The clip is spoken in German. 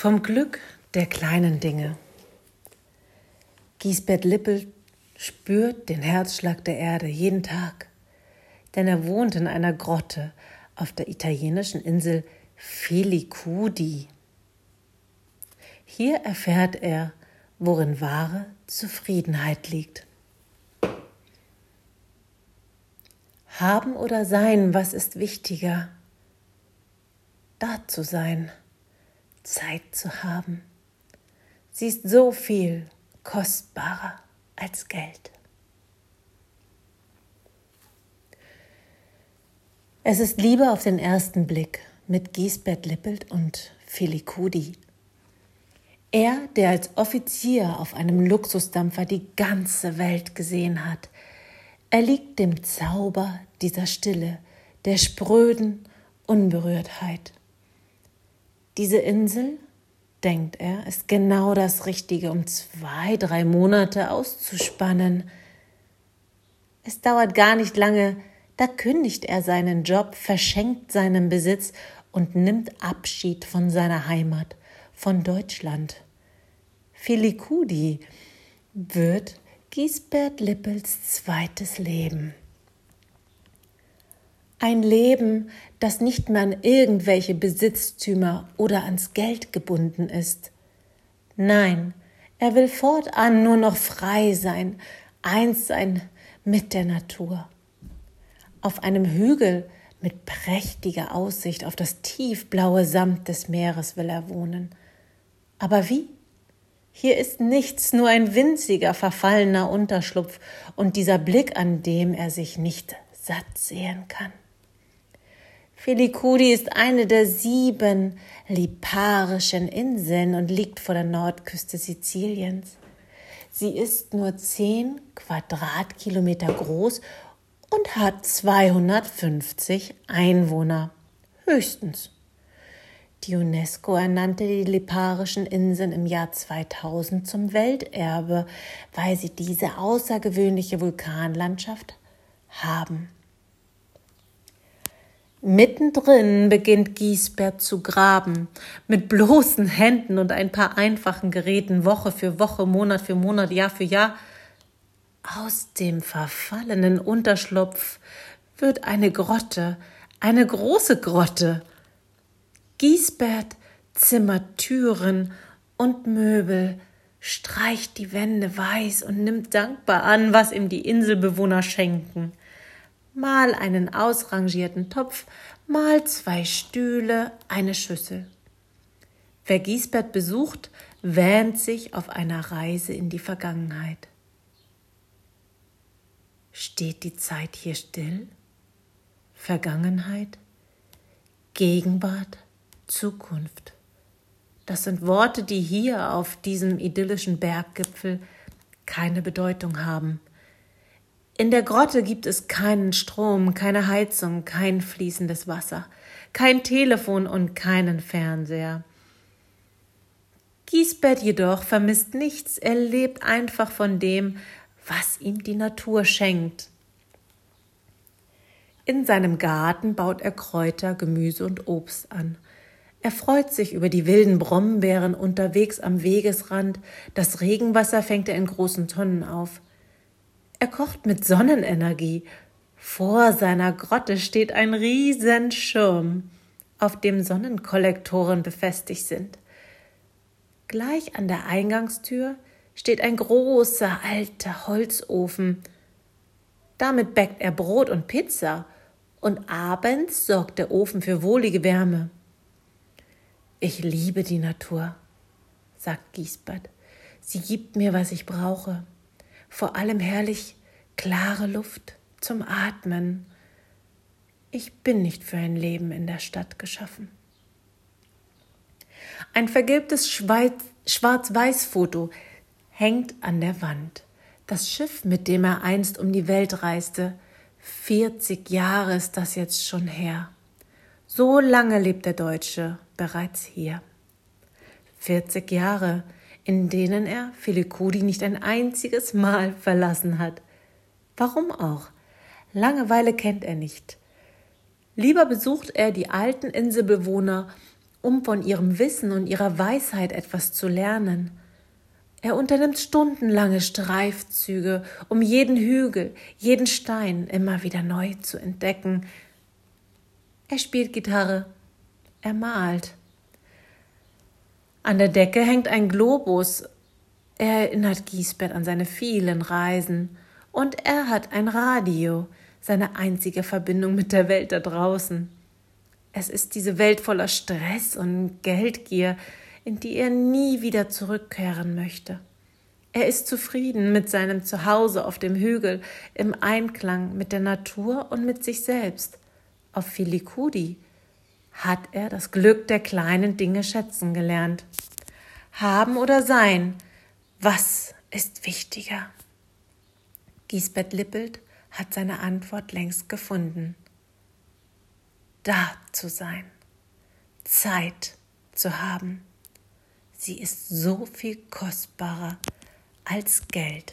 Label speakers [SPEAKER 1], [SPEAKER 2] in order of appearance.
[SPEAKER 1] Vom Glück der kleinen Dinge. Giesbert Lippel spürt den Herzschlag der Erde jeden Tag, denn er wohnt in einer Grotte auf der italienischen Insel Filicudi. Hier erfährt er, worin wahre Zufriedenheit liegt. Haben oder sein, was ist wichtiger? Da zu sein, Zeit zu haben. Sie ist so viel kostbarer als Geld. Es ist Liebe auf den ersten Blick mit Giesbert Lippelt und Filikudi. Er, der als Offizier auf einem Luxusdampfer die ganze Welt gesehen hat, erliegt dem Zauber dieser Stille, der spröden Unberührtheit. Diese Insel, denkt er, ist genau das Richtige, um zwei, drei Monate auszuspannen. Es dauert gar nicht lange, da kündigt er seinen Job, verschenkt seinen Besitz und nimmt Abschied von seiner Heimat, von Deutschland. Filikudi wird Giesbert Lippels zweites Leben. Ein Leben, das nicht mehr an irgendwelche Besitztümer oder ans Geld gebunden ist. Nein, er will fortan nur noch frei sein, eins sein mit der Natur. Auf einem Hügel mit prächtiger Aussicht auf das tiefblaue Samt des Meeres will er wohnen. Aber wie? Hier ist nichts, nur ein winziger, verfallener Unterschlupf und dieser Blick, an dem er sich nicht satt sehen kann. Filicudi ist eine der sieben liparischen Inseln und liegt vor der Nordküste Siziliens. Sie ist nur zehn Quadratkilometer groß und hat 250 Einwohner. Höchstens. Die UNESCO ernannte die Liparischen Inseln im Jahr 2000 zum Welterbe, weil sie diese außergewöhnliche Vulkanlandschaft haben. Mittendrin beginnt Giesbert zu graben, mit bloßen Händen und ein paar einfachen Geräten, Woche für Woche, Monat für Monat, Jahr für Jahr. Aus dem verfallenen Unterschlupf wird eine Grotte, eine große Grotte, Giesbert zimmert Türen und Möbel, streicht die Wände weiß und nimmt dankbar an, was ihm die Inselbewohner schenken. Mal einen ausrangierten Topf, mal zwei Stühle, eine Schüssel. Wer Giesbert besucht, wähnt sich auf einer Reise in die Vergangenheit. Steht die Zeit hier still? Vergangenheit? Gegenwart? Zukunft. Das sind Worte, die hier auf diesem idyllischen Berggipfel keine Bedeutung haben. In der Grotte gibt es keinen Strom, keine Heizung, kein fließendes Wasser, kein Telefon und keinen Fernseher. Giesbert jedoch vermisst nichts, er lebt einfach von dem, was ihm die Natur schenkt. In seinem Garten baut er Kräuter, Gemüse und Obst an – er freut sich über die wilden Brombeeren unterwegs am Wegesrand, das Regenwasser fängt er in großen Tonnen auf. Er kocht mit Sonnenenergie. Vor seiner Grotte steht ein Riesenschirm, auf dem Sonnenkollektoren befestigt sind. Gleich an der Eingangstür steht ein großer alter Holzofen. Damit bäckt er Brot und Pizza, und abends sorgt der Ofen für wohlige Wärme. Ich liebe die Natur, sagt Giesbert. Sie gibt mir, was ich brauche. Vor allem herrlich klare Luft zum Atmen. Ich bin nicht für ein Leben in der Stadt geschaffen. Ein vergilbtes Schwarz-Weiß-Foto hängt an der Wand. Das Schiff, mit dem er einst um die Welt reiste, 40 Jahre ist das jetzt schon her. So lange lebt der Deutsche bereits hier. 40 Jahre, in denen er Filikudi nicht ein einziges Mal verlassen hat. Warum auch? Langeweile kennt er nicht. Lieber besucht er die alten Inselbewohner um von ihrem Wissen und ihrer Weisheit etwas zu lernen. Er unternimmt stundenlange Streifzüge, um jeden Hügel, jeden Stein immer wieder neu zu entdecken. Er spielt Gitarre, er malt. An der Decke hängt ein Globus. Er erinnert Giesbert an seine vielen Reisen. Und er hat ein Radio, seine einzige Verbindung mit der Welt da draußen. Es ist diese Welt voller Stress und Geldgier, in die er nie wieder zurückkehren möchte. Er ist zufrieden mit seinem Zuhause auf dem Hügel, im Einklang mit der Natur und mit sich selbst. Auf Filikudi hat er das Glück der kleinen Dinge schätzen gelernt. Haben oder sein, was ist wichtiger? Giesbert Lippelt hat seine Antwort längst gefunden. Da zu sein, Zeit zu haben, sie ist so viel kostbarer als Geld.